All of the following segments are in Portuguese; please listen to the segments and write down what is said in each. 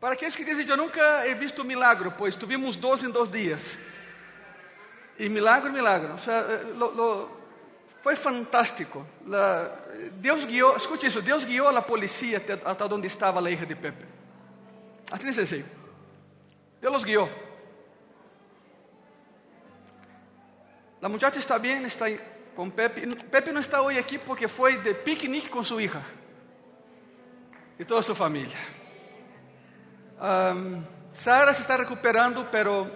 Para aqueles que dizem, eu nunca he visto milagro, pois tuvimos dois em dois dias. E milagro, milagro. O sea, eh, lo, lo, foi fantástico. La, Deus guiou, escute isso, Deus guiou a polícia até, até onde estava a hija de Pepe. Assim de sencillo. Deus los guiou. A muchacha está bem, está com Pepe. Pepe não está hoje aqui porque foi de piquenique com sua hija e toda sua família. Um, Sara se está recuperando, pero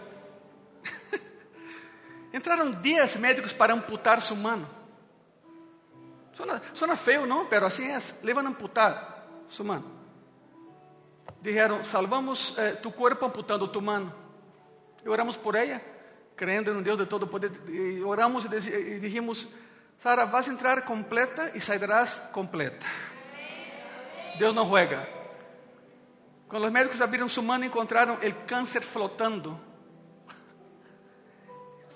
entraram 10 médicos para amputar sua mão. Suena feio, não? Pero assim é. Le van a amputar sua mão. Dijeron, salvamos eh, tu corpo amputando tu mão. E oramos por ela, crendo em Deus de todo poder. E oramos e, dijimos, Sara, vas a entrar completa e sairás completa. Deus não juega. Quando os médicos abriram sua mão, encontraram o câncer flotando.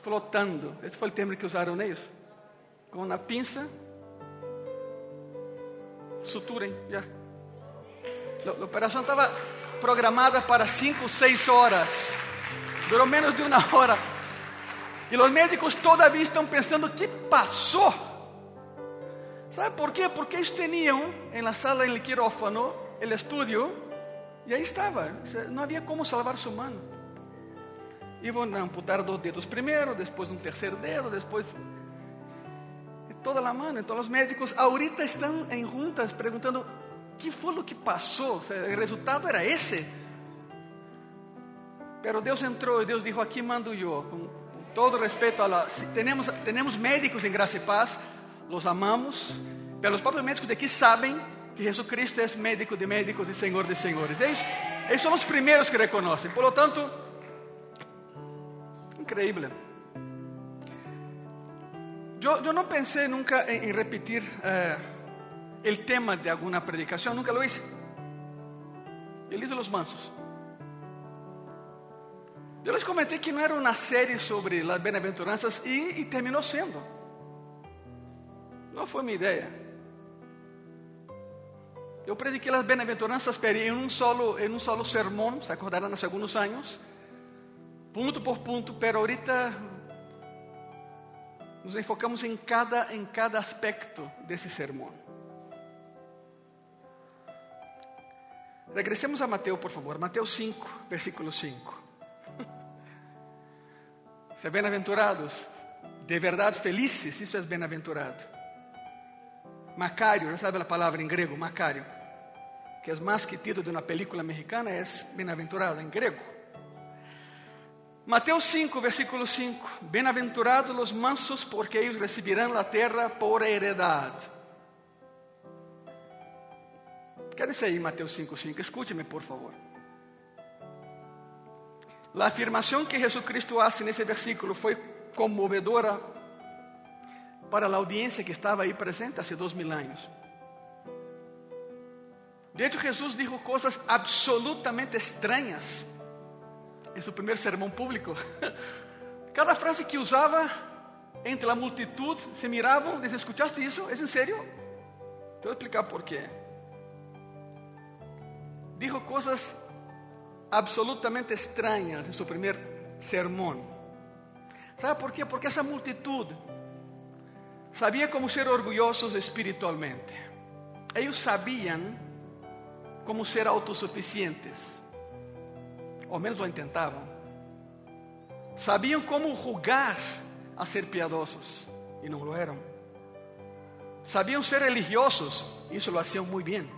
Flotando. Esse foi o termo que usaram neles. Com uma pinça, suturem, já. A operação estava programada para cinco, seis horas. Durou menos de uma hora. E os médicos todavia estão pensando: o que passou? ¿Sabe por quê? Porque eles tinham em la sala, em el quirófano, el estudio, e aí estava. Não havia como salvar sua mão. Iam amputar dois dedos primeiro, depois um terceiro dedo, depois toda a mão. Então os médicos ahorita estão em juntas perguntando: que foi o que passou? O resultado era esse. Pero Deus entrou e Deus disse: aqui mando eu. Com todo respeito a la, médicos em graça e paz los amamos, pero os próprios médicos daqui sabem que Jesus Cristo é médico de médicos e Senhor de senhores. Eles, eles são os primeiros que reconhecem. Por lo tanto, increíble. Eu, não pensei nunca em, repetir eh, o tema de alguma predicação, nunca lo hice. Eu hice los mansos. Eu les comentei que não era uma série sobre as bem-aventuranças e, terminou sendo. Não foi minha ideia. Eu prediquei as bem-aventuranças em um solo, em um solo sermão, se acordarão há alguns anos, ponto por ponto, pero ahorita nos enfocamos em cada, em cada aspecto desse sermão. Regressemos a Mateus, por favor. Mateus 5, versículo 5. Se bem-aventurados, de verdade felizes, isso é bem-aventurado. Macario, sabe a palavra em grego, Macario, que é mais que título de uma película mexicana, é bem-aventurado em grego. Mateus 5, versículo 5: Bem-aventurados os mansos, porque eles receberão a terra por heredade. Quédese aí, Mateus 5, 5. Escute-me, por favor. A afirmação que Jesus Cristo hace nesse versículo foi comovedora para a audiência que estava aí presente há dois mil anos. De hecho, Jesus dijo coisas absolutamente estranhas em seu primeiro sermão público. Cada frase que usava entre a multitud se miravam diziam: ¿Escuchaste isso? ¿É em sério? Te vou explicar por quê. Dijo absolutamente estranhas em seu primeiro sermão. ¿Sabe por quê? Porque essa multitud sabia como ser orgulhosos espiritualmente. Eles sabiam como ser autossuficientes, ou menos lo tentavam. Sabiam como julgar a ser piadosos e não lo eram. Sabiam ser religiosos, isso lo hacían muito bem.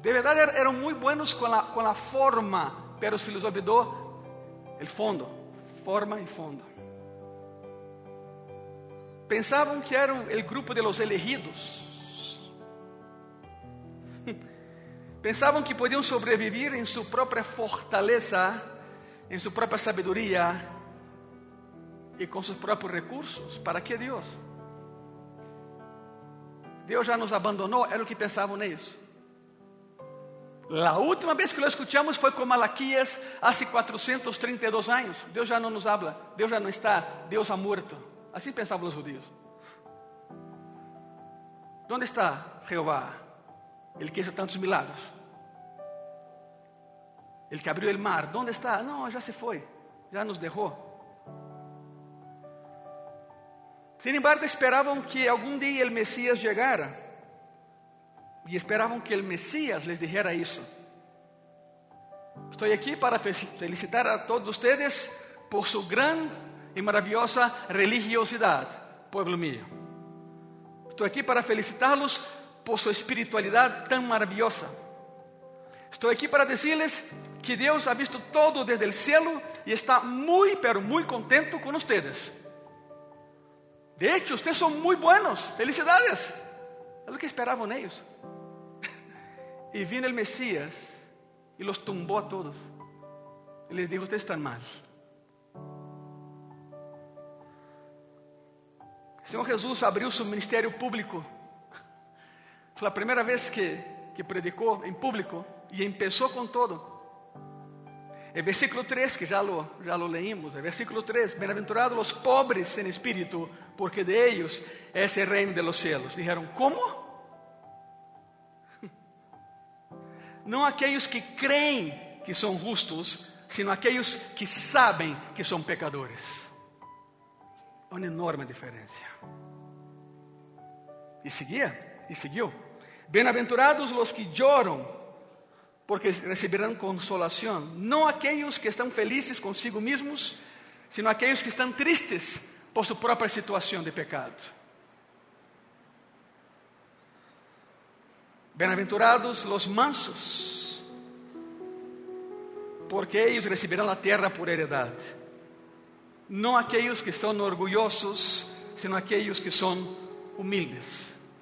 De verdade eram muito buenos com a, com a forma, pero se les olvidou o fondo, forma e fundo. Pensavam que eram o grupo de los elegidos. Pensavam que podiam sobreviver em sua própria fortaleza, em sua própria sabedoria e com seus próprios recursos. ¿Para que Deus? Deus já nos abandonou, era o que pensavam neles. A última vez que lo escuchamos foi com Malaquias, há 432 anos. Deus já não nos habla, Deus já não está, Deus ha muerto. Assim pensavam os judeus. Onde está Jeová? Ele que hizo tantos milagros. el que abrió el mar, ¿dónde está? No, ya se fue, ya nos dejó. Sin embargo, esperaban que algún día el Mesías llegara. Y esperaban que el Mesías les dijera eso. Estoy aquí para felicitar a todos ustedes por su gran y maravillosa religiosidad, pueblo mío. Estoy aquí para felicitarlos por su espiritualidad tan maravillosa. Estoy aquí para decirles que Deus ha visto todo desde el cielo y está muy, pero muy contento con ustedes. De hecho, ustedes son muy buenos. Felicidades. Es lo que esperaban ellos. Y vino el Mesías y los tumbó a todos. Y les dijo, ustedes están mal. El Señor Jesús abrió su ministerio público. Fue la primera vez que, que predicó en público y empezó con todo. El versículo 3, que ya lo, ya lo leímos, el versículo 3, bienaventurados los pobres en espíritu, porque de ellos es el reino de los cielos. Dijeron, ¿cómo? No aquellos que creen que son justos, sino aquellos que saben que son pecadores. Una enorme diferencia. Y seguía, y siguió. Bienaventurados los que lloran, porque recibirán consolación. No aquellos que están felices consigo mismos, sino aquellos que están tristes por su propia situación de pecado. Bienaventurados los mansos, porque ellos recibirán la tierra por heredad. No aquellos que son orgullosos, sino aquellos que son humildes.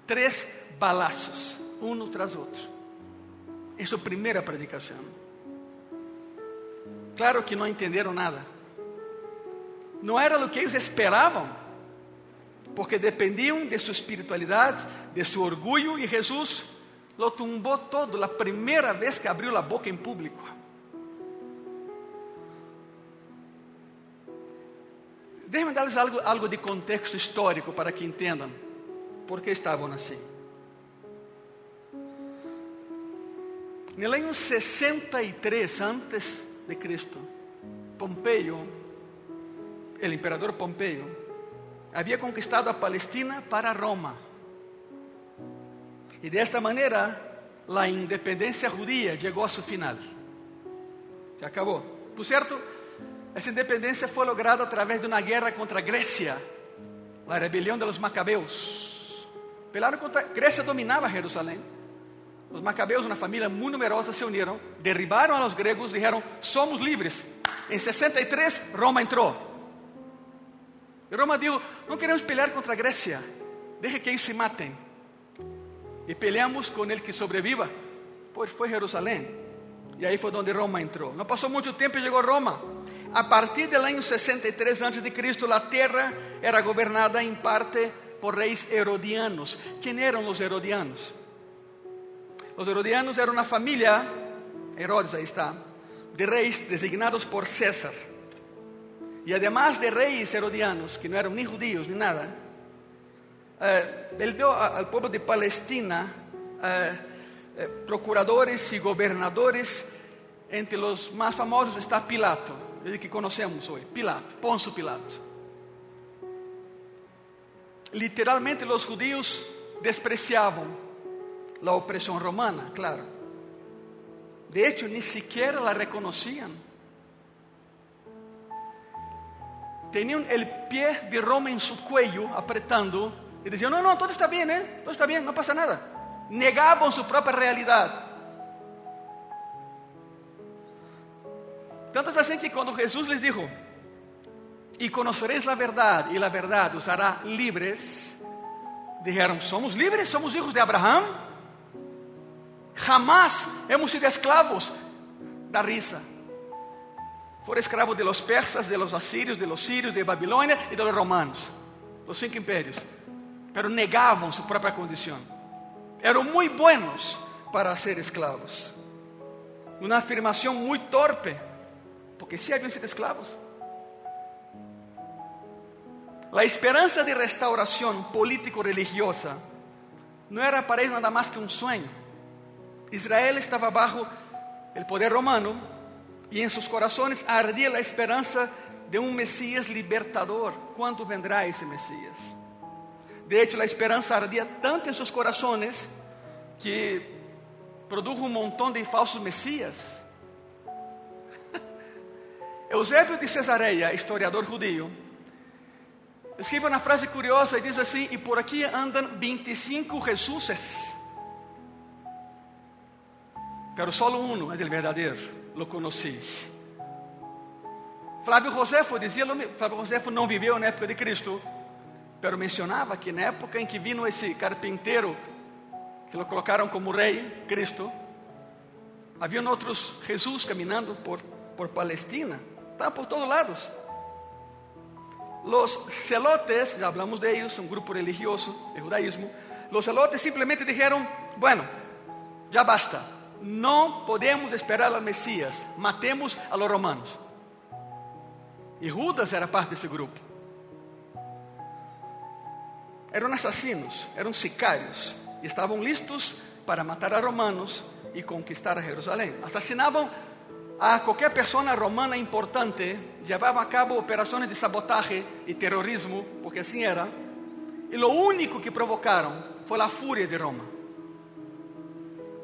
Tres balazos, uno tras otro. En su primera predicación. Claro que no entendieron nada. No era lo que ellos esperaban, porque dependían de su espiritualidad, de su orgullo, y Jesús lo tumbó todo la primera vez que abrió la boca en público. Déjenme darles algo, algo de contexto histórico para que entendam por que estavam assim. No ano 63 antes de Cristo, Pompeio, o imperador Pompeio, havia conquistado a Palestina para Roma. Y de esta manera la independencia judía llegó a su final. Se acabó. Por cierto, esa independencia fue lograda a través de una guerra contra Grecia, la rebelión de los macabeos. Pelaron contra Grecia dominaba Jerusalén. Los macabeos, una familia muy numerosa, se unieron, derribaron a los griegos, dijeron, somos libres. En 63 Roma entró. Y Roma dijo, no queremos pelear contra Grecia, deje que ellos se maten y peleamos con el que sobreviva. Pues fue Jerusalén. Y ahí fue donde Roma entró. No pasó mucho tiempo y llegó Roma. A partir del año 63 a.C., la tierra era gobernada en parte por reyes herodianos. ¿Quién eran los herodianos? Los herodianos eran una familia, Herodes ahí está, de reyes designados por César. Y además de reyes herodianos, que no eran ni judíos ni nada, eh, dio al pueblo de Palestina eh, eh, procuradores y gobernadores. Entre los más famosos está Pilato, el que conocemos hoy, Pilato, Pilato. Literalmente los judíos despreciaban la opresión romana, claro. De hecho, ni siquiera la reconocían. Tenían el pie de Roma en su cuello apretando y decían, no, no, todo está bien, ¿eh? Todo está bien, no pasa nada. Negaban su propia realidad. Tanto es así que cuando Jesús les dijo, y conoceréis la verdad, y la verdad os hará libres, dijeron, ¿somos libres? ¿Somos hijos de Abraham? Jamás hemos sido esclavos. Da risa. Fueron esclavos de los persas, de los asirios, de los sirios, de Babilonia y de los romanos. Los cinco imperios pero negavam sua própria condição. Eram muito buenos para ser escravos. Uma afirmação muito torpe, porque sí haviam sido escravos. A esperança de restauração político-religiosa não era para eles nada mais que um sonho. Israel estava bajo o poder romano y en sus corazones ardía la esperanza de un Mesías libertador. ¿Cuándo vendrá ese Mesías? De hecho, la esperanza ardía tanto en sus corazones que produjo un montón de falsos Mesías. Eusébio de Cesareia, historiador judío, escreve uma frase curiosa e diz assim: E por aqui andam 25 Jesuses, pero solo uno es el verdadeiro, lo conocí. Flávio Josefo dizia, Flávio Josefo não viveu na época de Cristo, pero mencionava que na época em que vino esse carpinteiro, que lo colocaram como rei, Cristo, haviam outros Jesus caminhando por, por Palestina, estavam por todos lados. Los celotes, já hablamos de ellos, um grupo religioso de judaísmo, los celotes simplesmente dijeron, bueno, já basta, não podemos esperar al Mesías, matemos a los romanos. E Judas era parte desse grupo. Eram assassinos, eram sicários, e estavam listos para matar a romanos e conquistar a Jerusalém. Assassinavam a qualquer pessoa romana importante, levavam a cabo operações de sabotagem e terrorismo, porque assim era. E o único que provocaram foi a fúria de Roma.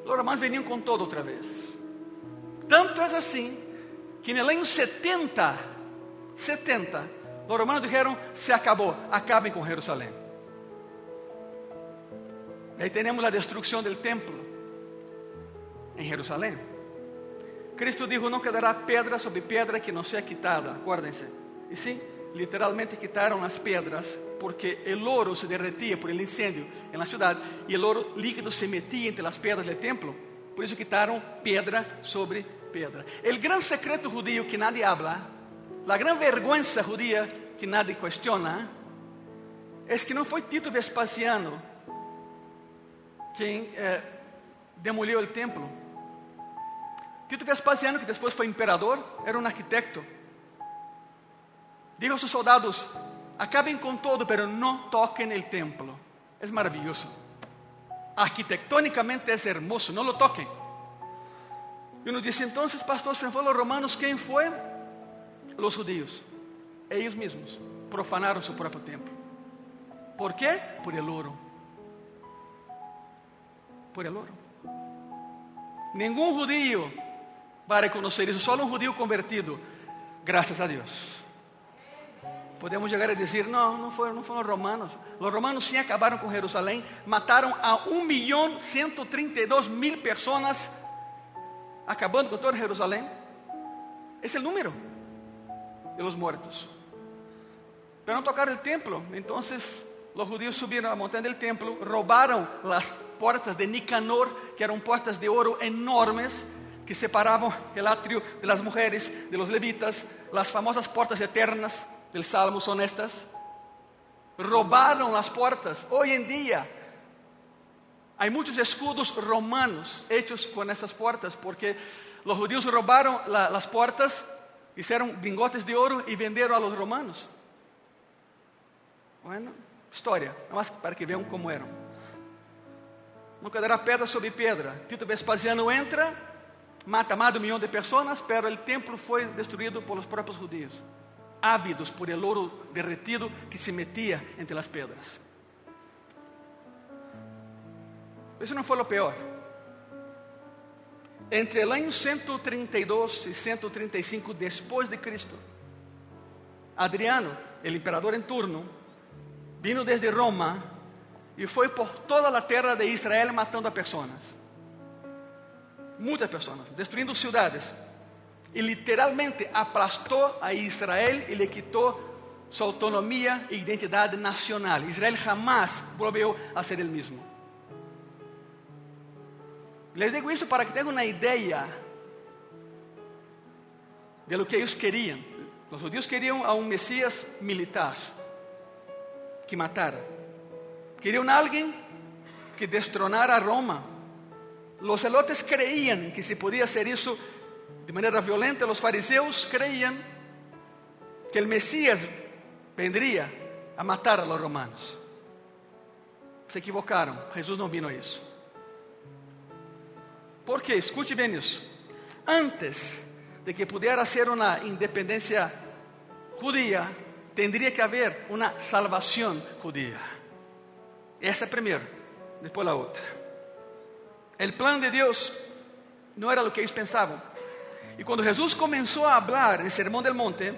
Os romanos veniam com todo outra vez. Tanto é assim que no ano 70, 70, os romanos disseram: se acabou, acabem com Jerusalém. Aí temos a destruição do templo em Jerusalém. Cristo dijo: Não quedará pedra sobre pedra que não seja quitada. Acuérdense. E sim, literalmente quitaram as pedras porque o oro se derretía por el incendio en la ciudad y el oro líquido se metía entre las piedras del templo. Por eso quitaron piedra sobre piedra. El gran secreto judío que nadie habla, la gran vergüenza judía que nadie cuestiona, es que no fue Tito Vespasiano quien eh, demolió el templo. Tito Vespasiano, que después fue imperador, era un arquitecto. Dijo a sus soldados, acabem com todo, pero não toquem o templo. É maravilhoso. Arquitectonicamente é hermoso, não lo toquem. E uno disse, então, pastor, se foram os romanos, quem foi? Os judíos. Eles mesmos profanaram seu próprio templo. ¿Por quê? Por el oro. Por el oro. Nenhum judío vai reconhecer isso, só um judío convertido. Graças a Deus. Podemos chegar a dizer, não, não foram, não foram os romanos. Os romanos sim acabaram com Jerusalém, mataram a 1 milhão 132 mil pessoas, acabando com toda Jerusalém. Esse é o número de los muertos. Pero não tocaram o templo. Então, os judíos subiram a montanha do templo, roubaram as portas de Nicanor, que eram portas de ouro enormes, que separavam o átrio de las mulheres, de los levitas, as famosas portas eternas del Salmo son estas. Robaron las puertas. Hoy en día hay muchos escudos romanos hechos con esas puertas porque los judíos robaron la, las puertas, hicieron bingotes de oro y vendieron a los romanos. Bueno, história, mas para que vejam como eram. Não quedará pedra sobre pedra. Tito Vespasiano entra, mata mais de um milhão de pessoas, pero o templo foi destruído por los próprios judíos ávidos por el oro derretido que se metía entre las piedras. Eso no fue lo peor. Entre el año 132 y 135 después de Cristo, Adriano, el emperador en turno, vino desde Roma y fue por toda la tierra de Israel matando a personas. Muitas pessoas, destruindo ciudades, e literalmente aplastou a Israel e lhe quitou sua autonomia e identidade nacional. Israel jamás volveu a ser o mesmo. Les digo isso para que tenham uma ideia de lo que eles queriam. Os judeus queriam a Messias militar que matara. Queriam alguém que destronara Roma. Os celotes creíam que se podia ser isso de manera violenta, los fariseos creían que el Mesías vendría a matar a los romanos. Se equivocaram, Jesus não vino a isso. Porque, escute bem isso, antes de que pudiera ser una independencia judía, tendría que haber una salvación judía. Esa primero, después la otra. El plan de Dios no era lo que ellos pensaban. Y cuando Jesús comenzó a hablar en el Sermón del Monte,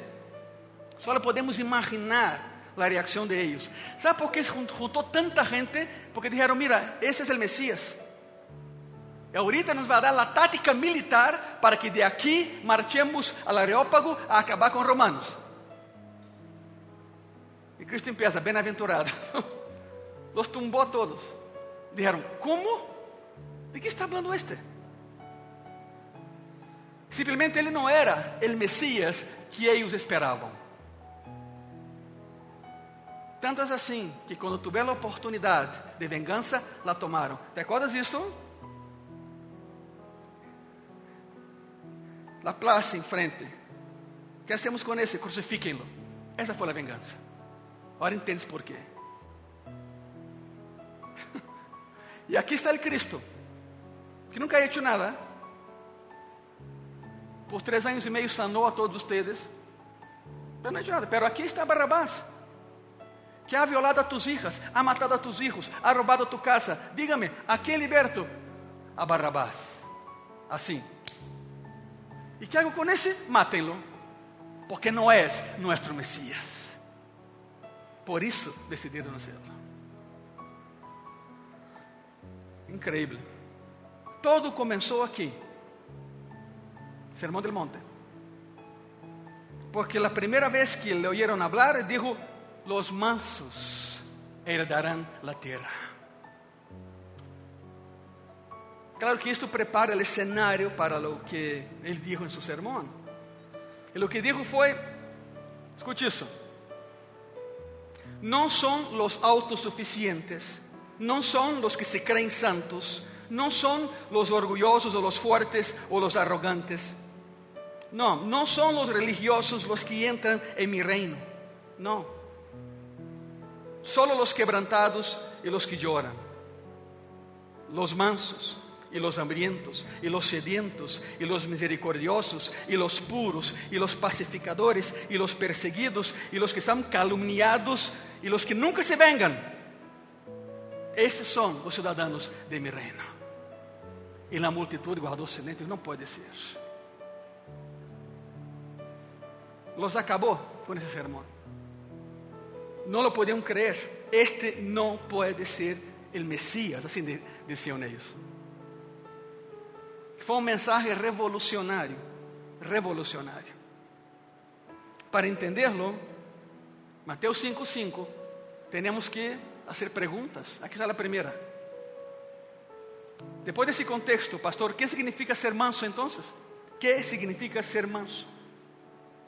solo podemos imaginar la reacción de ellos. ¿Sabe por qué juntó tanta gente? Porque dijeron, mira, ese es el Mesías. E ahorita nos vai dar a tática militar para que de aqui marchemos al Areópago a acabar os romanos. E Cristo empieza, bem-aventurado. Los tumbou a todos. Disseram, como? De que está falando este? Simplesmente ele não era o Messias que eles esperavam. Tanto é assim que quando tiveram a oportunidade de vingança, la tomaram. Te acordas disso? la plaza enfrente. O que hacemos com esse? Crucifíquenlo. Essa foi a vingança. Agora entendes por quê. e aqui está o Cristo, que nunca ha hecho nada. Por três anos e meio sanou a todos vocês. Mas não ha hecho nada. Pero aqui está Barrabás, que ha violado a tus hijas, ha matado a tus hijos, ha robado a tu casa. Dígame, ¿a quem liberto? A Barrabás. Assim. ¿Y qué hago con ese? Mátenlo, porque no es nuestro Mesías. Por eso decidieron hacerlo. Increíble. Todo comenzó aquí. Sermón del Monte. Porque la primera vez que le oyeron hablar, dijo, los mansos heredarán la tierra. Claro que esto prepara el escenario para lo que él dijo en su sermón. Y lo que dijo fue, escuche eso, no son los autosuficientes, no son los que se creen santos, no son los orgullosos o los fuertes o los arrogantes. No, no son los religiosos los que entran en mi reino. No. Solo los quebrantados y los que lloran. Los mansos, y los hambrientos, y los sedientos, y los misericordiosos, y los puros, y los pacificadores, y los perseguidos, y los que están calumniados, y los que nunca se vengan. Esses son los ciudadanos de mi reino. Y la multitud guardó silencio, no puede ser. Los acabó con ese sermón. No lo podían creer. Este no puede ser el Mesías, así decían ellos. Foi um mensagem revolucionário, revolucionário. Para entenderlo, Mateus 5:5, temos que fazer perguntas. Aqui está a primeira. Depois desse contexto, pastor, o que significa ser manso então? O que significa ser manso?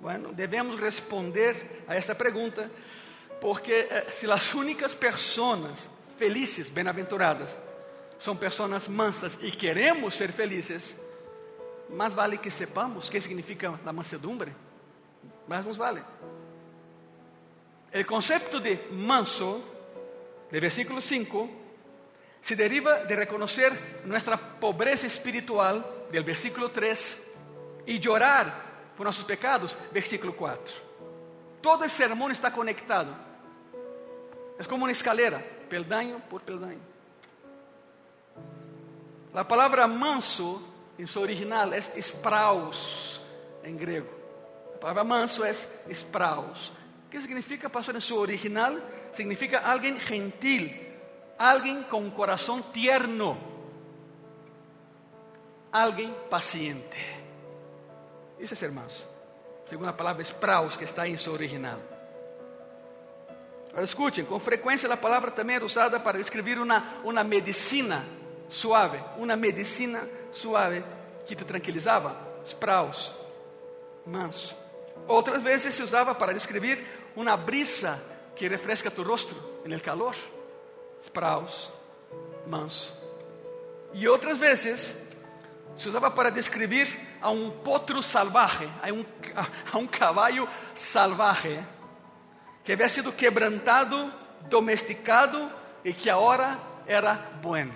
Bueno, devemos responder a esta pergunta, porque eh, se as únicas pessoas felizes, bem-aventuradas, são pessoas mansas e queremos ser felizes, mais vale que sepamos o que significa a mansedumbre. Mais nos vale. O conceito de manso, de versículo 5, se deriva de reconhecer nossa pobreza espiritual, del versículo 3, e llorar por nossos pecados, versículo 4. Todo el sermão está conectado. É como uma escalera, peldaño por peldaño. A palavra manso, em seu original, é espraus, em grego. A palavra manso espraus. O que significa, pastor, em seu original? Significa alguém gentil, alguém com um coração tierno, alguém paciente. Isso é ser manso. Segundo a palavra espraus, que está em seu original. Agora, escutem, com frequência a palavra também é usada para descrever uma, uma medicina suave, uma medicina suave que te tranquilizava, spraus, manso. Outras vezes se usava para descrever uma brisa que refresca tu rostro en el calor, spraus, manso. E outras vezes se usava para descrever a um potro salvaje, a um, a um cavalo salvaje, que havia sido quebrantado, domesticado e que agora era bueno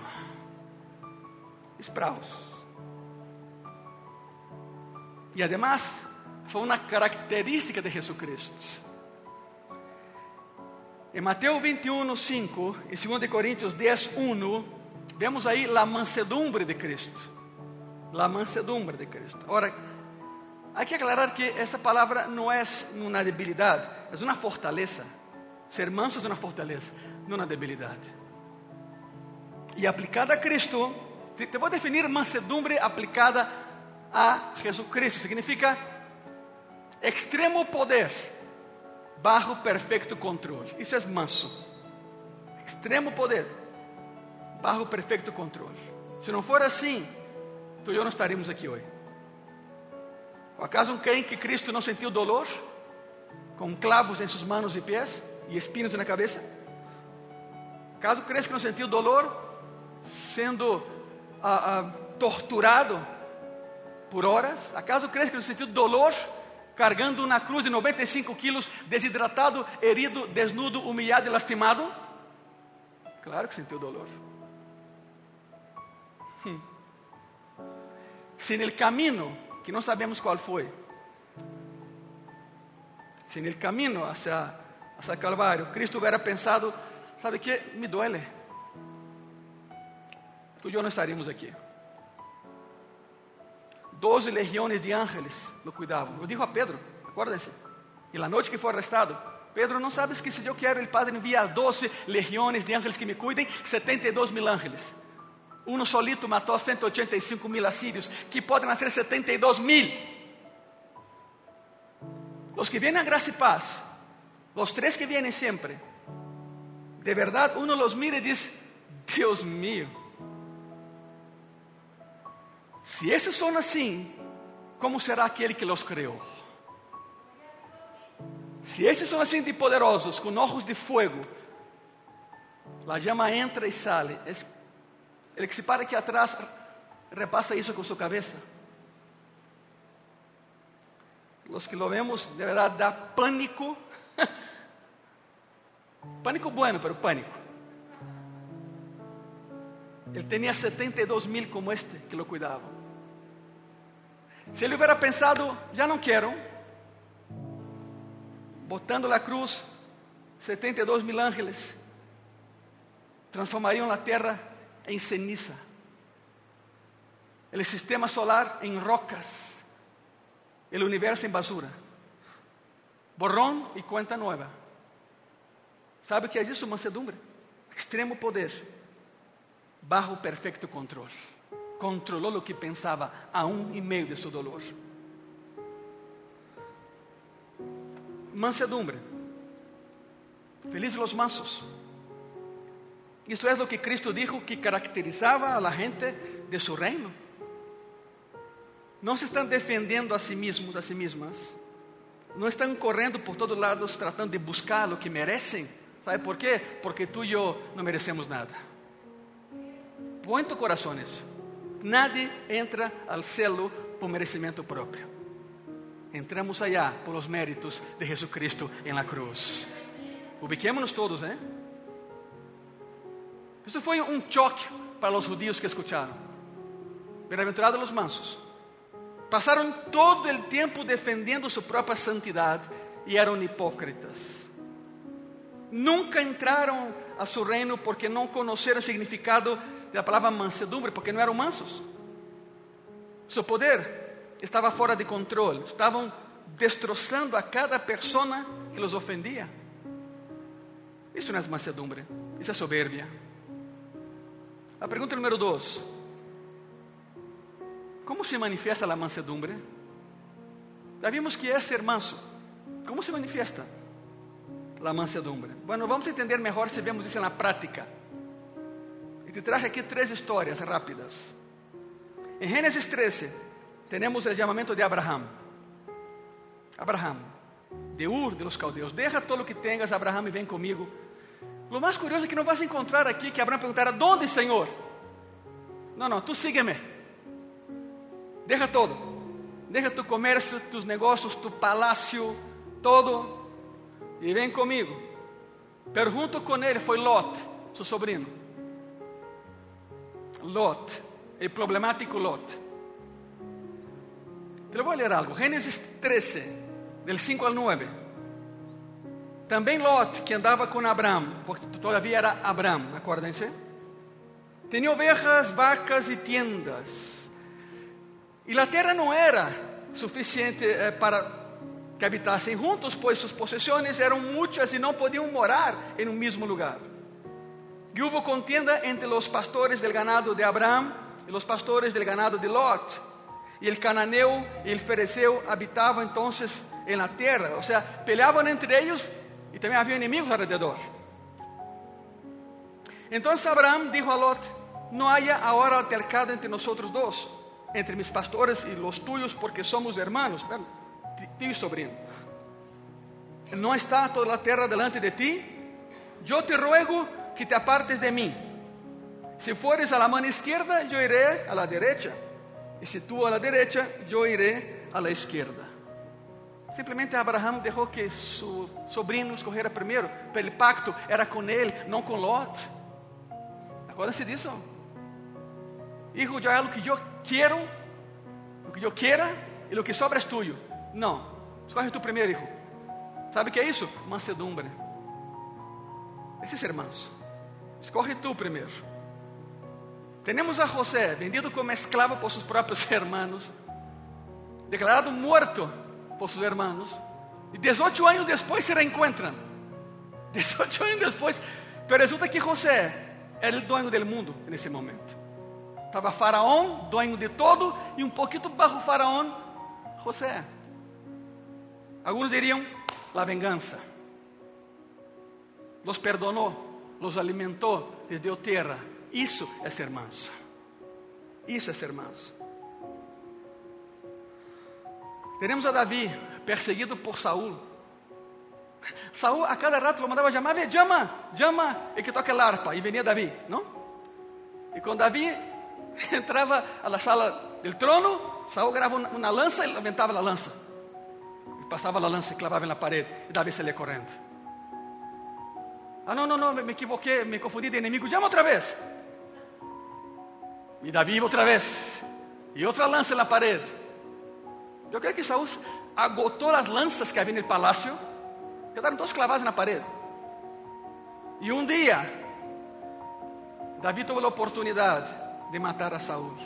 espravos. Y además fue una característica de Jesucristo. En Mateo 21, 5 y 2 Corintios 10, 1, vemos ahí la mansedumbre de Cristo. La mansedumbre de Cristo. Ahora, hay que aclarar que esta palabra no es una debilidad, es una fortaleza. Ser manso es una fortaleza, no una debilidad. Y aplicada a Cristo, te, te voy a definir mansedumbre aplicada a Jesucristo. Significa extremo poder bajo perfecto control. Isso é manso. Extremo poder bajo perfecto control. Se não for assim, tu e eu não estaríamos aqui hoje. Ou acaso creem que Cristo não sentiu dolor? Com clavos em suas manos e pés e espinhos na cabeça? Caso crees que não sentiu dolor sendo ah, ah, torturado por horas? Acaso crees que não sentiu dolor cargando uma cruz de 95 quilos, desidratado, herido, desnudo, humilhado e lastimado? Claro que sentiu dolor. Hum. Se no caminho, que não sabemos qual foi, se no caminho hacia, hacia Calvário, Cristo hubiera pensado, ¿sabe que? Me duele. Tú y yo no estaríamos aqui. Doze legiones de ángeles lo cuidavam. Lo dijo a Pedro, acuérdense. E la noite que foi arrestado, Pedro, não sabes que se eu quero, o Padre envia 12 legiones de ángeles que me cuidem, 72 mil ángeles. Um solito matou 185 mil assírios, que podem nascer 72 mil. Os que vêm a graça e paz, os três que vêm sempre, de verdade, uno los mira e diz: Deus mío, se esses são assim, como será aquele que los criou? Se esses são assim de poderosos, com ojos de fogo, a llama entra e sale. Ele que se para aqui atrás repassa isso com sua cabeça. Os que lo vemos, de verdade, dá pânico. pânico bueno, pero pânico. Ele tinha 72 mil como este que lo cuidavam. Se ele hubiera pensado, já não quero, botando a cruz, 72 mil ángeles transformariam a terra em ceniza, o sistema solar em rocas, o universo em basura, borrão e conta nova. ¿Sabe o que é isso? Mansedumbre, extremo poder, bajo perfeito controle controlou o que pensava a um e meio de seu dolor. Mansedumbre. Felizes os mansos. Isto é o que Cristo dijo que caracterizava a la gente de su reino. Não se estão defendendo a si mesmos, a si mesmas. Não estão correndo por todos lados tratando de buscar o que merecem. ¿Sabe por quê? Porque tu e eu não merecemos nada. Põe tu corações. Nadie entra al cielo por merecimiento propio. Entramos allá por los méritos de Jesucristo en la cruz. Ubiquémonos todos, ¿eh? Isso foi um choque para os judíos que escutaram. Bem-aventurados os mansos. Passaram todo o tempo defendendo sua própria santidade e eram hipócritas. Nunca entraram a seu reino porque não conheceram o significado da palavra mansedumbre, porque não eram mansos. Seu poder estava fora de controle, estavam destroçando a cada persona que los ofendia. Isso não é mansedumbre, isso é soberbia. A pergunta número dois: Como se manifesta a mansedumbre? Já vimos que é ser manso. Como se manifesta a mansedumbre? Bueno, vamos entender melhor se vemos isso na prática. E te traje aqui três histórias rápidas. Em Gênesis 13, temos o chamamento de Abraham. Abraham, de Ur de los Caldeus, deja todo o que tengas, Abraham, e vem comigo. O mais curioso é que não vas encontrar aqui que Abraham perguntara: ¿Dónde, Senhor? Não, não, tu sígueme. Deja todo. Deja tu comércio, tus negócios, tu palácio, todo, e vem comigo. Pero junto com ele foi Lot, seu sobrinho. Lot, el problemático Lot. Te voy a leer algo. Génesis 13, del 5 al 9. Também Lot, que andava com Abraão, porque todavia era Abraão, acordem-se, tinha ovejas, vacas e tiendas. E a terra não era suficiente eh, para que habitassem juntos, pois suas possessões eram muitas e não podiam morar em um mesmo lugar. Houve contienda entre os pastores del ganado de Abraão e os pastores del ganado de Lot. E el cananeu e el fereceu habitavam então em la terra, ou seja, peleavam entre eles e também havia inimigos alrededor. Então Abraão dijo a Lot: Não haya agora altercado entre nós dois, entre mis pastores e los tuyos, porque somos hermanos, tio e sobrinho. Não está toda a terra delante de ti? Eu te ruego que te apartes de mim. Se fores a la mano izquierda, eu iré a la derecha. E se tu a la derecha, eu iré a la izquierda. Simplesmente Abraão deixou que seu sobrinho escorrera primeiro, pelo pacto era com ele, não com Lot. Acorda-se disso. Hijo, já é o que eu quero, o que eu quero e o que sobra é tuyo. Não, escorre tu primeiro, hijo. Sabe o que é isso? Mansedumbre. Esse ser manso. Escorre tu primeiro. Temos a José, vendido como esclavo por seus próprios hermanos, declarado morto por seus hermanos, e 18 anos depois se reencontram. 18 anos depois, pero resulta que José era o dono do mundo nesse momento. Estava Faraón, dono de todo, e um pouquinho bajo Faraón, José. Alguns diriam, la vengança. Los perdonou, los alimentou, les deu terra. Isso é ser manso. Isso é ser manso. Teremos a Davi perseguido por Saul. Saul a cada rato mandava chamar, ve, chama, chama, e que toque a harpa. E venia Davi, não? E quando Davi entrava à sala do trono, Saul grava uma lança e levantava a lança. E passava a lança e clavava na parede. E Davi saía correndo. Ah, não, não, não, me equivoquei, me confundi de inimigo. Chama outra vez. E Davi outra vez. E outra lança na parede. Eu creio que Saúl agotou as lanças que havia no palácio, quedaram todas clavadas na parede. E um dia, Davi teve a oportunidade de matar a Saúl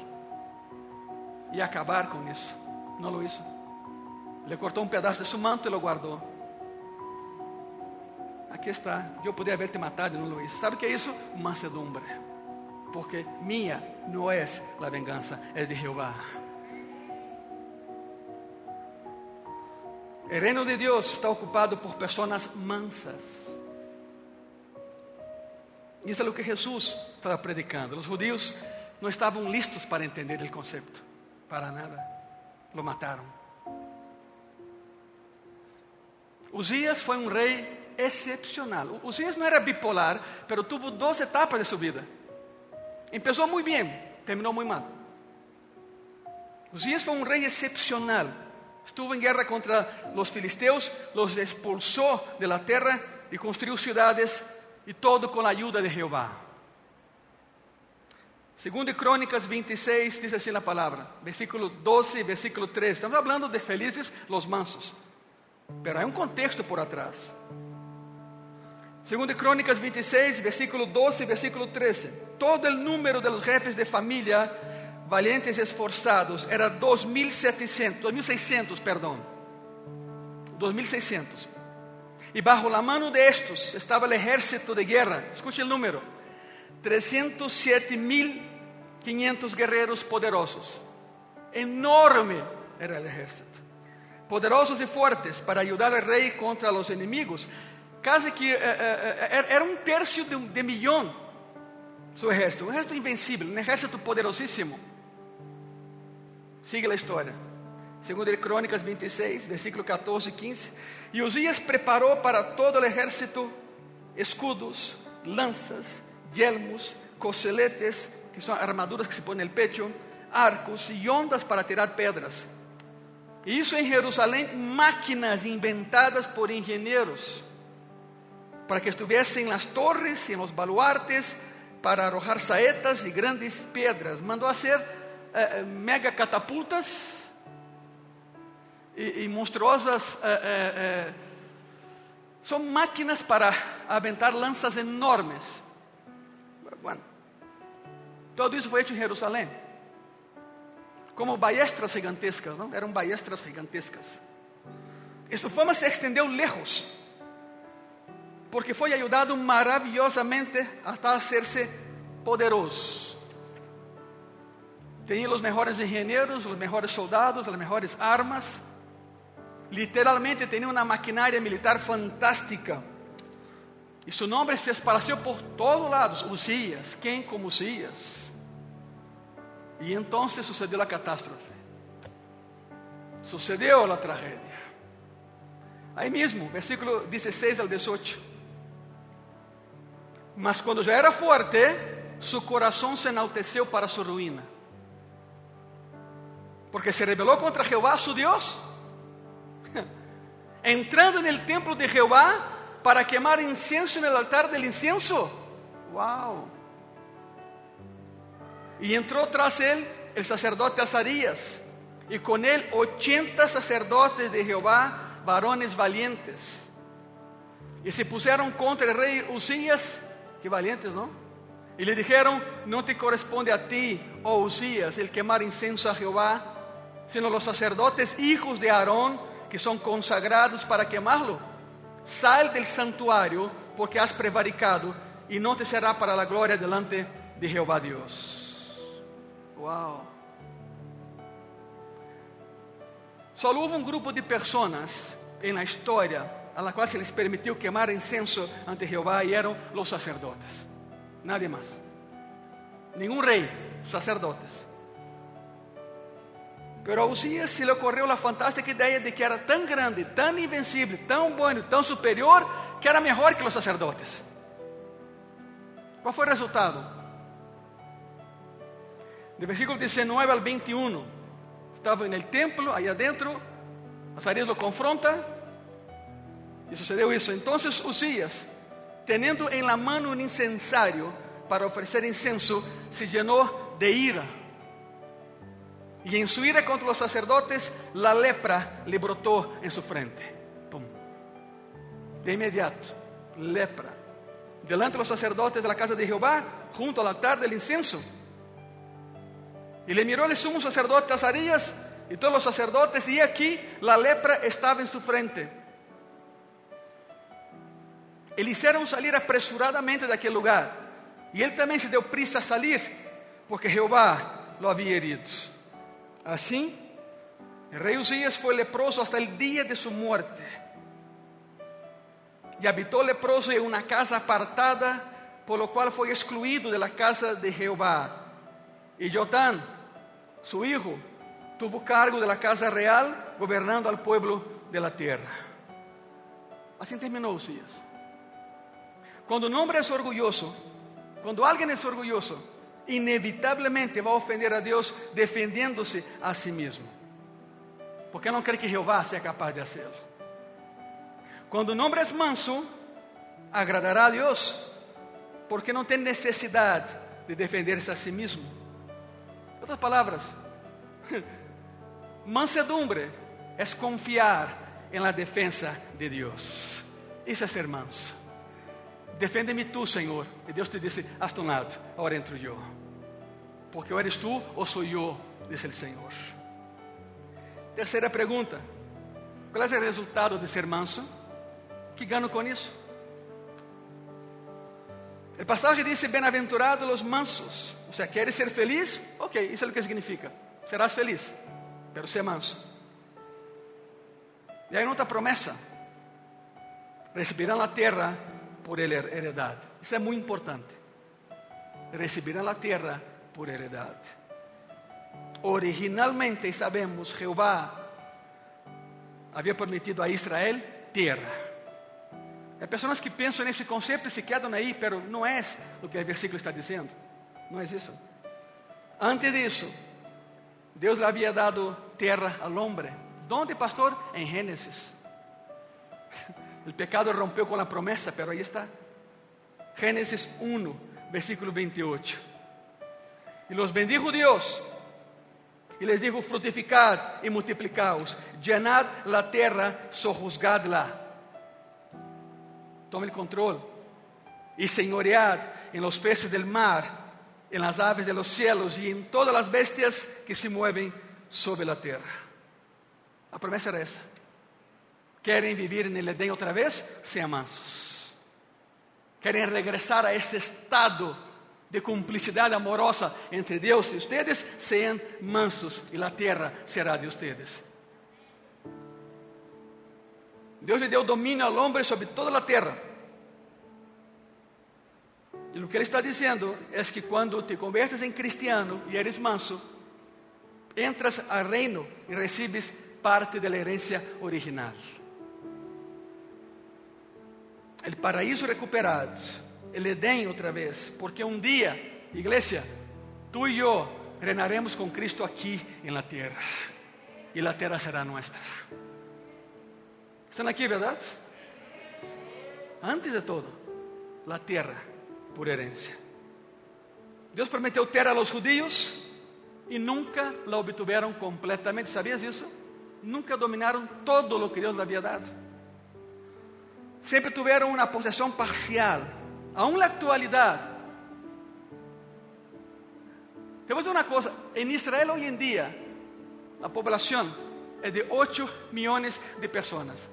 e acabar com isso. Não lo hizo. Ele cortou um pedaço de seu manto e lo guardou. Aqui está. Eu poderia haver te matado não hice. Sabe o que é isso? Mansedumbre. Porque minha não é a vengança, é de Jeová. O reino de Deus está ocupado por pessoas mansas. Isso é o que Jesus estava predicando. Os judeus não estavam listos para entender o conceito. Para nada. Lo mataram. Uzias foi um rei excepcional. Uzias não era bipolar, mas tuvo duas etapas de sua vida. Começou muito bem, terminou muito mal. Uzias foi um rei excepcional. Estuvo em guerra contra os filisteus, los expulsou de la terra e construiu cidades e todo com a ajuda de Jeová. Segundo Crônicas 26, diz assim a palavra, versículo 12 e versículo 13. Estamos falando de felizes los mansos, pero há um contexto por atrás. Segundo Crônicas 26, versículo 12 e versículo 13. Todo o número de los jefes de família valientes e esforçados era 2.700, 2.600, perdão. 2.600. E bajo la mano de estos estava o ejército de guerra. Escute o número: 307.500 guerreiros poderosos. Enorme era o ejército. Poderosos e fortes para ajudar al rei contra os inimigos. Casi que eh, eh, eh era um terço de, de milhão seu exército, um exército invencível, um exército poderosíssimo. Siga a história. Segundo ele, Crônicas 26, versículo 14 e 15. E Uzias preparou para todo o exército escudos, lanças, yelmos, coseletes, que são armaduras que se põem no pecho, arcos e ondas para tirar pedras. E isso em Jerusalém, máquinas inventadas por engenheiros, para que estivessem nas torres e nos baluartes, para arrojar saetas e grandes pedras. Mandou fazer eh, eh, mega catapultas e, e monstruosas. Eh, eh, eh, son máquinas para aventar lanças enormes. Bueno, todo isso foi feito em Jerusalém. Como ballestras gigantescas, não? Eram ballestras gigantescas. E sua fama se estendeu lejos, porque foi ajudado maravilhosamente a ser-se poderoso. Tinha os melhores engenheiros, os melhores soldados, as melhores armas. Literalmente tinha uma maquinária militar fantástica. E seu nome se esparceu por todos lados. Uzias, quem como Uzias? E então sucedeu a catástrofe. Sucedeu a tragédia. Aí mesmo, versículo 16 ao 18. Mas quando já era forte, seu coração se enalteceu para sua ruína. Porque se rebelou contra Jeová, su Deus. Entrando no templo de Jeová para queimar incienso no altar del incienso. ¡Wow! Y entró tras él el sacerdote Azarías, y con él ochenta sacerdotes de Jehová, varones valientes. Y se pusieron contra el rey Usías, que valientes, ¿no? Y le dijeron, no te corresponde a ti, oh Usías, el quemar incienso a Jehová, sino los sacerdotes hijos de Aarón, que son consagrados para quemarlo. Sal del santuario, porque has prevaricado, y no te será para la gloria delante de Jehová Dios. Uau! Só houve um grupo de pessoas na história a la qual se les permitiu queimar incenso ante Jeová e eram os sacerdotes. Nadie mais. Nenhum rei, sacerdotes. Pero a Uzias se lhe ocorreu a fantástica ideia de que era tão grande, tão invencível, tão bom, tão superior, que era melhor que os sacerdotes. Qual foi o resultado? De versículo 19 al 21, estava no templo, aí adentro, Azarías lo confronta, e sucedeu isso. Então, Usías, tendo em la mano um incensário para oferecer incenso, se llenou de ira. E em sua ira contra os sacerdotes, la lepra le brotou em sua frente. De imediato, lepra. Delante de los sacerdotes de la casa de Jehová, junto al altar del incenso. Y le miró el sumo sacerdote Azarías y todos los sacerdotes, y aquí la lepra estaba en su frente. E le hicieron salir apresuradamente de aquel lugar. Y él también se dio prisa a salir, porque Jehová lo había herido. Así, el rey Usías fue leproso hasta el día de su muerte. Y habitó leproso en una casa apartada, por lo cual fue excluido de la casa de Jehová. Y Jotán, su hijo, tuvo cargo de la casa real, gobernando al pueblo de la tierra. Así terminó Usías. Cuando un hombre es orgulloso, cuando alguien es orgulloso, inevitablemente va a ofender a Dios defendiéndose a sí mismo. Porque no cree que Jehová sea capaz de hacerlo. Cuando un hombre es manso, agradará a Dios, porque no tiene necesidad de defenderse a sí mismo. Outras palavras, mansedumbre é confiar em la defensa de Deus. Isso é ser manso. Defende-me tu, Senhor. E Deus te disse: Haz tu lado, ahora entro eu. Porque ou eres tu ou sou eu, disse o Senhor. Terceira pergunta: Qual é o resultado de ser manso? Que ganho com isso? O passagem diz: Bem-aventurados os mansos. O sea, ¿quieres ser feliz? Ok, isso é o que significa. Serás feliz, pero sé manso. E aí outra promessa: recibirão a terra por heredade. Isso é muito importante. Recibirão a terra por heredade. Originalmente, sabemos, Jeová havia prometido a Israel terra. Há pessoas que pensam nesse conceito e se quedam aí, pero não é o que o versículo está dizendo. Não é isso? Antes disso, Deus lhe havia dado terra ao homem. ¿Dónde, pastor? Em Gênesis. O pecado rompeu com a promessa, pero aí está. Gênesis 1, versículo 28. E los bendijo Deus. y les dijo, frutificad y multiplicaos, llenad la tierra, sojuzgadla. Tome el control y señoread en los peces del mar, en las aves de los cielos y en todas las bestias que se mueven sobre la tierra. La promesa era esa. ¿Quieren vivir en el Edén otra vez? Sean mansos. ¿Quieren regresar a ese estado de cumplicidad amorosa entre Dios y ustedes? Sean mansos y la tierra será de ustedes. Deus lhe deu domínio ao homem sobre toda a terra. E o que ele está dizendo é que quando te convertes em cristiano e eres manso, entras ao reino e recebes parte da herança original. O paraíso recuperado, o Edém outra vez, porque um dia, igreja, tu e eu reinaremos com Cristo aqui na terra, e a terra será nossa. ¿Están aquí, verdad? Antes de todo, la tierra por herencia. Dios prometió tierra a los judíos y nunca la obtuvieron completamente. ¿Sabías eso? Nunca dominaron todo lo que le había dado. Siempre tuvieron una posesión parcial. Aún la actualidad. Te voy a decir una cosa. En Israel hoy en día, la población es de 8 millones de personas.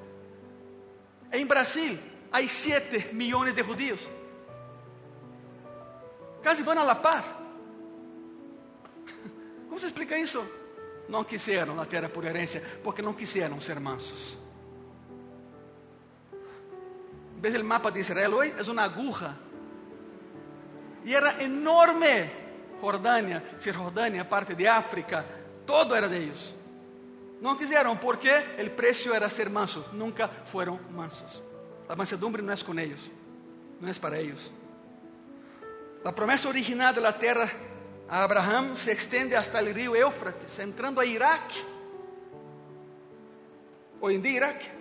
Em Brasil, há 7 milhões de judíos. Casi vão a la par. Como se explica isso? Não quiseram a terra por herência, porque não quiseram ser mansos. Ves o mapa de Israel hoje? É uma aguja. E era enorme. Jordânia, Cisjordânia, parte de África, todo era de eles. Não quiseram porque o preço era ser manso. Nunca foram mansos. A mansedumbre não é com eles, não é para eles. A promessa original da terra a Abraão se estende hasta o rio Éufrates, entrando a Iraque. Hoje em dia, Iraque.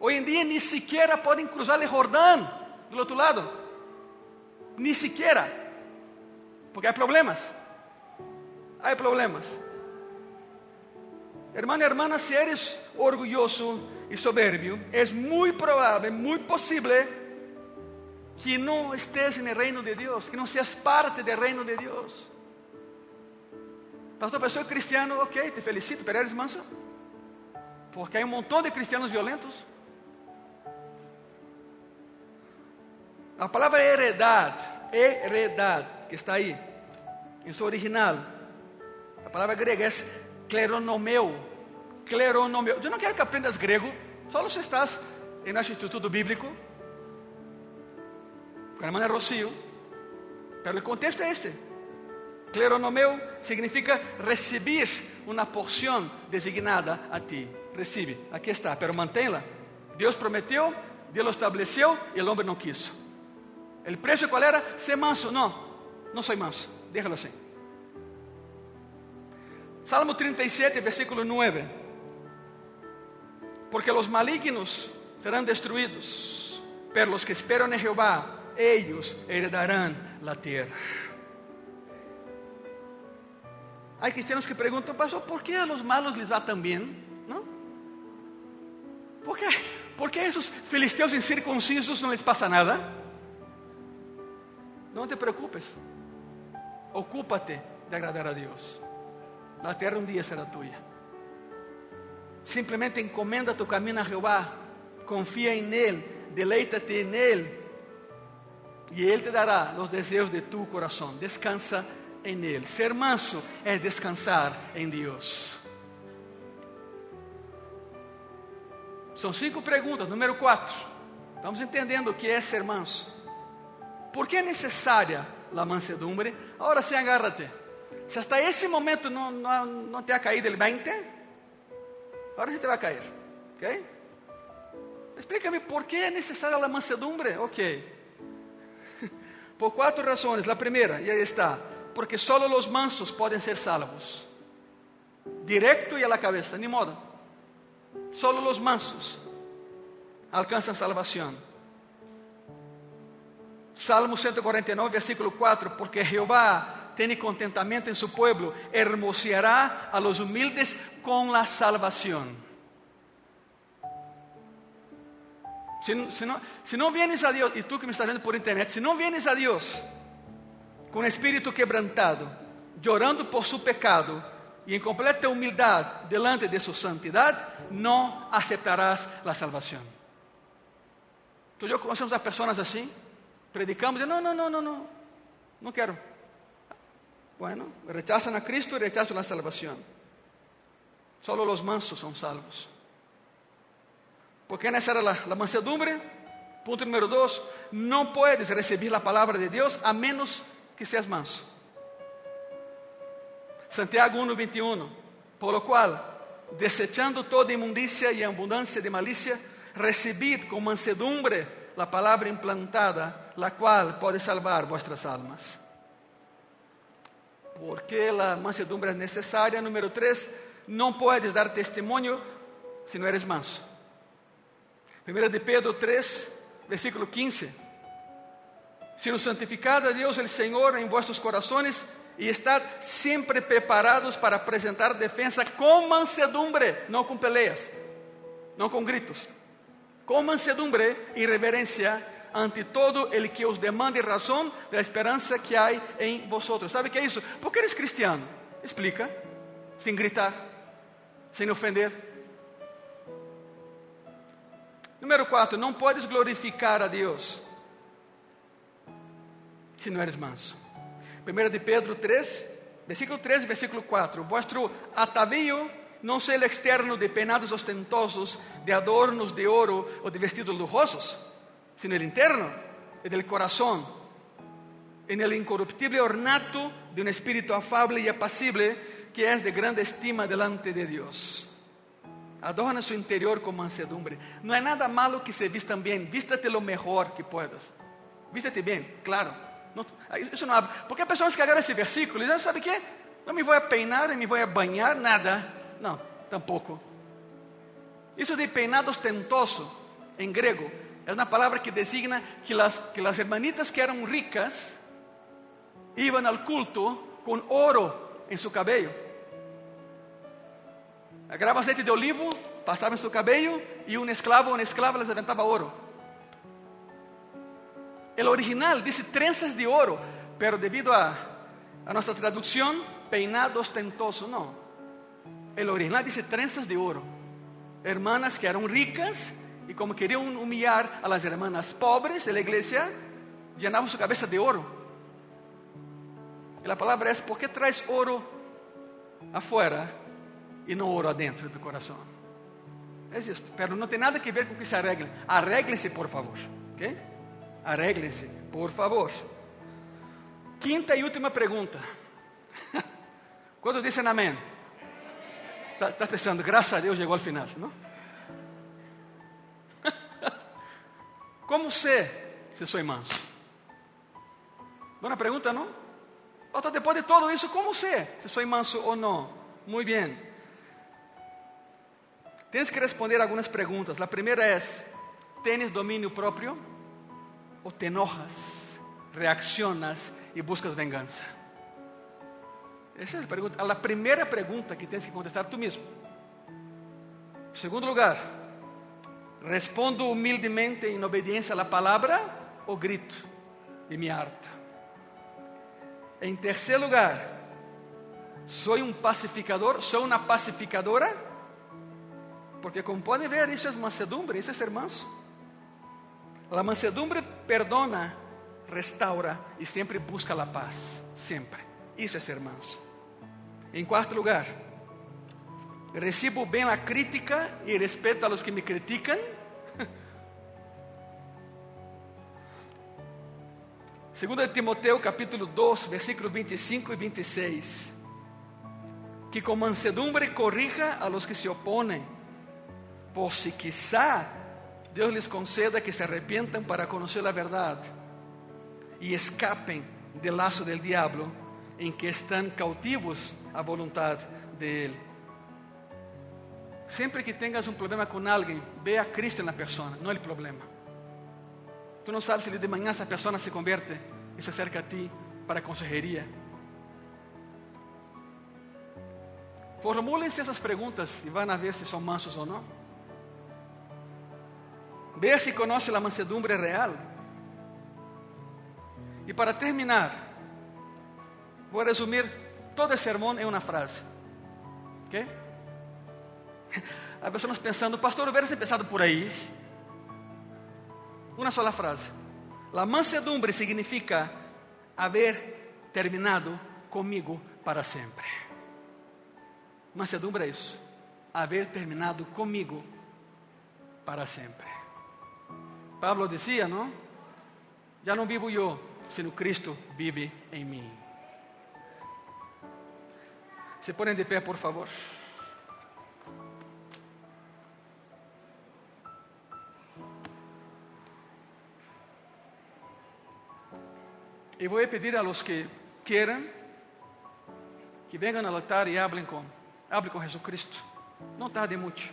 Hoje em dia, nem sequer podem cruzar o Jordão do outro lado. Ni siquiera. Porque há problemas. Há problemas. Hermano y hermana, si eres orgulloso y soberbio, es muy probable, muy posible que no estés en el reino de Dios, que no seas parte del reino de Dios. Pastor, soy cristiano, ok, te felicito, pero eres manso. Porque hay un montón de cristianos violentos. La palabra heredad, heredad, que está ahí, en su original, la palabra griega es cleronomeu. Cleronomeu. Eu não quero que aprendas grego, só se estás em nosso instituto bíblico, com a irmã Rocio. Mas o contexto é este. Cleronomeu significa receber uma porção designada a ti. Recibe, aqui está, pero mantém-la. Deus prometeu, Deus estabeleceu e o homem não quis. O preço qual era? Ser manso. Não, não sou manso. Déjalo assim. Salmo 37, versículo 9. Porque los malignos serán destruidos, pero los que esperan en Jehová, ellos heredarán la tierra. Hay cristianos que preguntan, pastor, ¿por qué a los malos les va tan bien? ¿No? ¿Por qué, ¿Por qué a esos filisteos incircuncisos no les pasa nada? No te preocupes. Ocúpate de agradar a Dios. La tierra un día será tuya. Simplemente encomenda tu camino a Jehová, confía en Él, deleítate en Él, y Él te dará los deseos de tu corazón. Descansa en Él. Ser manso es descansar en Dios. São cinco perguntas. Número quatro. Estamos entendendo o que é ser manso. Por que é necessária a mansedumbre? Agora sim, agárrate. Se hasta esse momento não, não, não te ha caído el 20, agora se te vai cair. ¿Ok? Explícame por que é necessária a mansedumbre. Ok. Por quatro razões. A primeira, e aí está, porque solo os mansos podem ser salvos. Directo e a la cabeza, ni modo. Solo os mansos alcançam salvação. Salmo 149, versículo 4, porque Jeová tiene contentamiento en su pueblo, hermoseará a los humildes con la salvación. Si, si no, si no vienes a Dios, y tú que me estás viendo por internet, si no vienes a Dios con espíritu quebrantado, llorando por su pecado y en completa humildad delante de su santidad, no aceptarás la salvación. Tú y yo conocemos a personas así, predicamos, no, no, no, no, no, no quiero. Bueno, rechazan a Cristo y rechazan la salvación. Solo los mansos son salvos. Porque esa era la, la mansedumbre. Punto número dos, no puedes recibir la palabra de Dios a menos que seas manso. Santiago 1, 21. Por lo cual, desechando toda inmundicia y abundancia de malicia, recibid con mansedumbre la palabra implantada, la cual puede salvar vuestras almas. ¿Por qué la mansedumbre es necesaria? Número tres, no puedes dar testimonio si no eres manso. Primera de Pedro 3, versículo 15. Sino santificad a Dios el Señor en vuestros corazones y estad siempre preparados para presentar defensa con mansedumbre, no con peleas, no con gritos, con mansedumbre y reverencia ante todo el que os demande razón de la esperanza que hay en vosotros. ¿Sabe qué es eso? ¿Por qué eres cristiano? Explica, sin gritar, sin ofender. Número 4, não podes glorificar a Deus se não eres manso. 1 de Pedro 3, versículo 3 e versículo 4. Vuestro atavío não seja externo de peinados ostentosos, de adornos de ouro ou de vestidos lujosos, sino el interno, el del corazón, en el incorruptible ornato de un espíritu afable y apacible que es de grande estima delante de Dios. Adorna su interior con mansedumbre. No hay nada malo que se vistan bien. Vístate lo mejor que puedas. Vístete bien, claro. No, eso porque hay personas que agarran ese versículo y dicen, ¿sabe qué? No me voy a peinar, ni me voy a bañar, nada. No, tampoco. Eso de peinado ostentoso, en griego, es una palabra que designa que las, que las hermanitas que eran ricas iban al culto con oro en su cabello. Agarraba aceite de olivo, pasaba en su cabello y un esclavo o una esclava les aventaba oro. El original dice trenzas de oro, pero debido a, a nuestra traducción, peinado ostentoso, no. El original dice trenzas de oro. Hermanas que eran ricas y como querían humillar a las hermanas pobres de la iglesia, llenaban su cabeza de oro. Y la palabra es, ¿por qué traes oro afuera y no oro adentro de tu corazón? Es esto, pero no tiene nada que ver con que se arreglen. Arréglense, por favor. ¿ok? Arréglense, por favor. Quinta y última pregunta. ¿Cuántos dicen amén? Estás pensando, gracias a Dios llegó al final, ¿no? ¿Cómo sé si soy manso? Buena pregunta, ¿no? Otra, después de todo eso, ¿cómo sé si soy manso o no? Muy bien. Tienes que responder algunas preguntas. La primera es, ¿tienes dominio propio? ¿O te enojas, reaccionas y buscas venganza? Esa es la, pregunta, la primera pregunta que tienes que contestar tú mismo. En segundo lugar, ¿respondo humildemente en obediencia a la palabra o grito y me harto? En tercer lugar, ¿soy un pacificador? ¿Soy una pacificadora? Porque como pueden ver, eso es mansedumbre, eso es ser manso. La mansedumbre perdona, restaura y siempre busca la paz. Siempre. Eso es ser manso. En cuarto lugar, recibo bem a crítica e respeito a los que me criticam. Segundo de Timoteo capítulo 2, versículos 25 e 26. Que com mansedumbre corrija a los que se oponem, por si quizá Deus les conceda que se arrepientan para conhecer a verdade e escapem del laço del diablo em que estão cautivos à vontade de Ele. Sempre que tenhas um problema com alguém, ve a Cristo na pessoa, não o problema. Tu não sabes se de manhã essa pessoa se converte e se acerca a ti para consejeria. Formúlense essas perguntas e vão a ver se são mansos ou não. Veja se conhece a mansedumbre real. E para terminar, vou resumir todo esse sermão em uma frase. Ok? Há pessoas pensando, pastor, hubieras empezado por aí. Uma sola frase. La mansedumbre significa haber terminado comigo para sempre. Mansedumbre é isso. Haver terminado comigo para sempre. Pablo dizia, não? Já não vivo eu, sino Cristo vive em mim. Se põem de pé, por favor. E vou pedir a los que queiram que venham ao altar e hablem com, hablem com Jesucristo. Não tarde muito,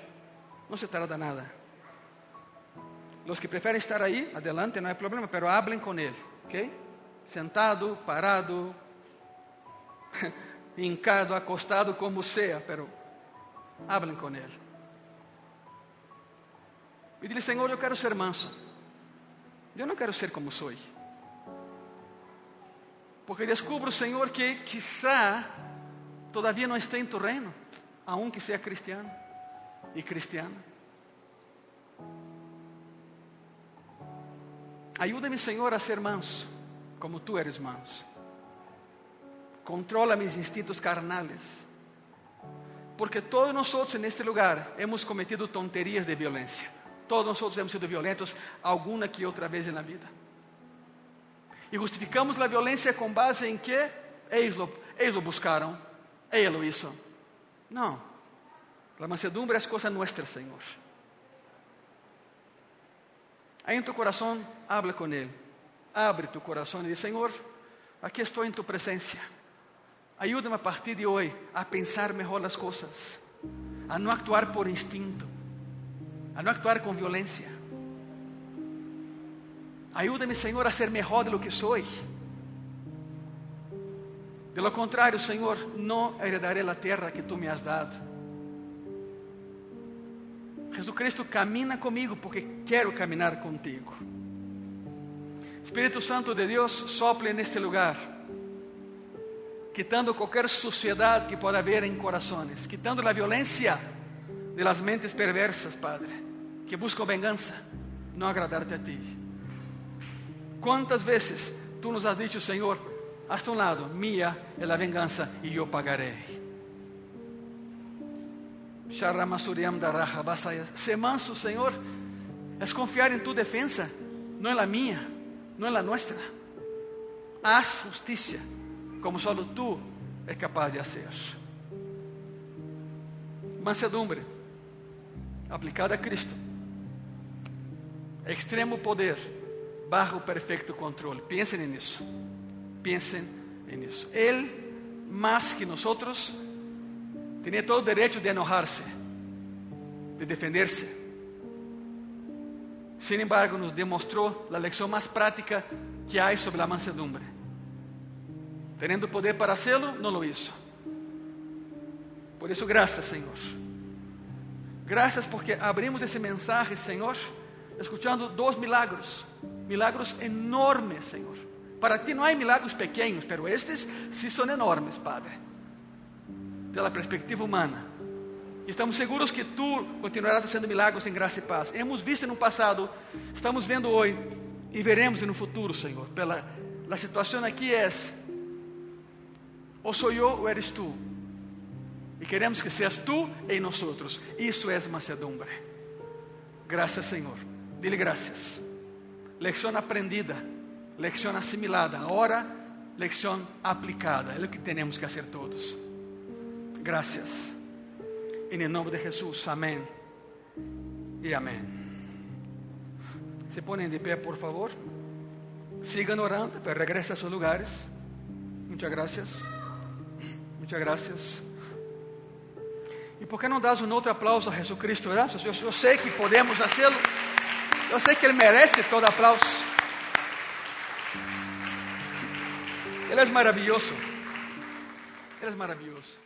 não se tarda nada. Los que preferem estar aí, adelante, não é problema, pero hablem com Ele, ok? Sentado, parado, hincado, acostado, como seja, pero hablem com Ele. E dile, Senhor, eu quero ser manso. Eu não quero ser como sou. Porque descubro, Senhor, que quizá todavía não está em tu reino, aunque seja cristiano e cristiana. Ajuda-me, Senhor, a ser manso, como tu eres manso. Controla mis instintos carnales. Porque todos nós neste lugar hemos cometido tonterias de violência. Todos nós hemos sido violentos alguma que outra vez na vida. E justificamos a violência com base em que eles lo, eles buscaram, ele lo hizo. Não. A mansedumbre é coisa nossa, Senhor. Aí em tu coração, habla com Ele. Abre tu coração e diz: Senhor, aqui estou em tu presença. Ajuda-me a partir de hoje a pensar melhor as coisas, a não actuar por instinto, a não actuar com violência. Ajuda-me, Senhor, a ser melhor de lo que sou. De lo contrário, Senhor, não heredaré a terra que tu me has dado. Jesucristo camina comigo porque quero caminhar contigo. Espírito Santo de Deus, sople neste lugar, quitando qualquer suciedade que pode haver em corações, quitando a violência de las mentes perversas, Padre, que buscam vingança, não agradar-te a ti. Quantas vezes tu nos has dicho, Senhor, hasta um lado, minha é a vingança e eu pagarei. Ser manso, Senhor, é confiar em tu defesa, não é a minha, não é a nossa. Haz justiça, como só tu és capaz de fazer. Mansedumbre, aplicada a Cristo, extremo poder bajo perfeito controle. Pensem nisso. Pensem nisso. Ele, mais que nós, tinha todo o direito de enojar-se, de defender-se. Sin embargo, nos demonstrou a lição mais prática que há sobre a mansedumbre. Tendo poder para hacerlo, não lo hizo. Por isso, graças, Senhor. Graças porque abrimos esse mensagem, Senhor, escutando dois milagros milagros enormes, Senhor. Para ti não há milagros pequenos, pero estes sí são enormes, Padre. Pela perspectiva humana. Estamos seguros que tu continuarás fazendo milagros em graça e paz. Hemos visto no passado, estamos vendo hoje e veremos no futuro, Senhor. Pela a situação aqui é: ou sou eu ou eres tu. E queremos que seas tu em nós. Isso é mansedumbre. Graças, Senhor. Dile graças. Lección aprendida, lección asimilada. Ahora, lección aplicada. Es lo que tenemos que hacer todos. Gracias. En el nombre de Jesús. Amén. Y amén. Se ponen de pie, por favor. Sigan orando, pero regresen a sus lugares. Muchas gracias. Muchas gracias. E por que não das um outro aplauso a Jesus Cristo? Eu, eu sei que podemos fazê-lo. Eu sei que ele merece todo aplauso. Ele é maravilhoso. Ele é maravilhoso.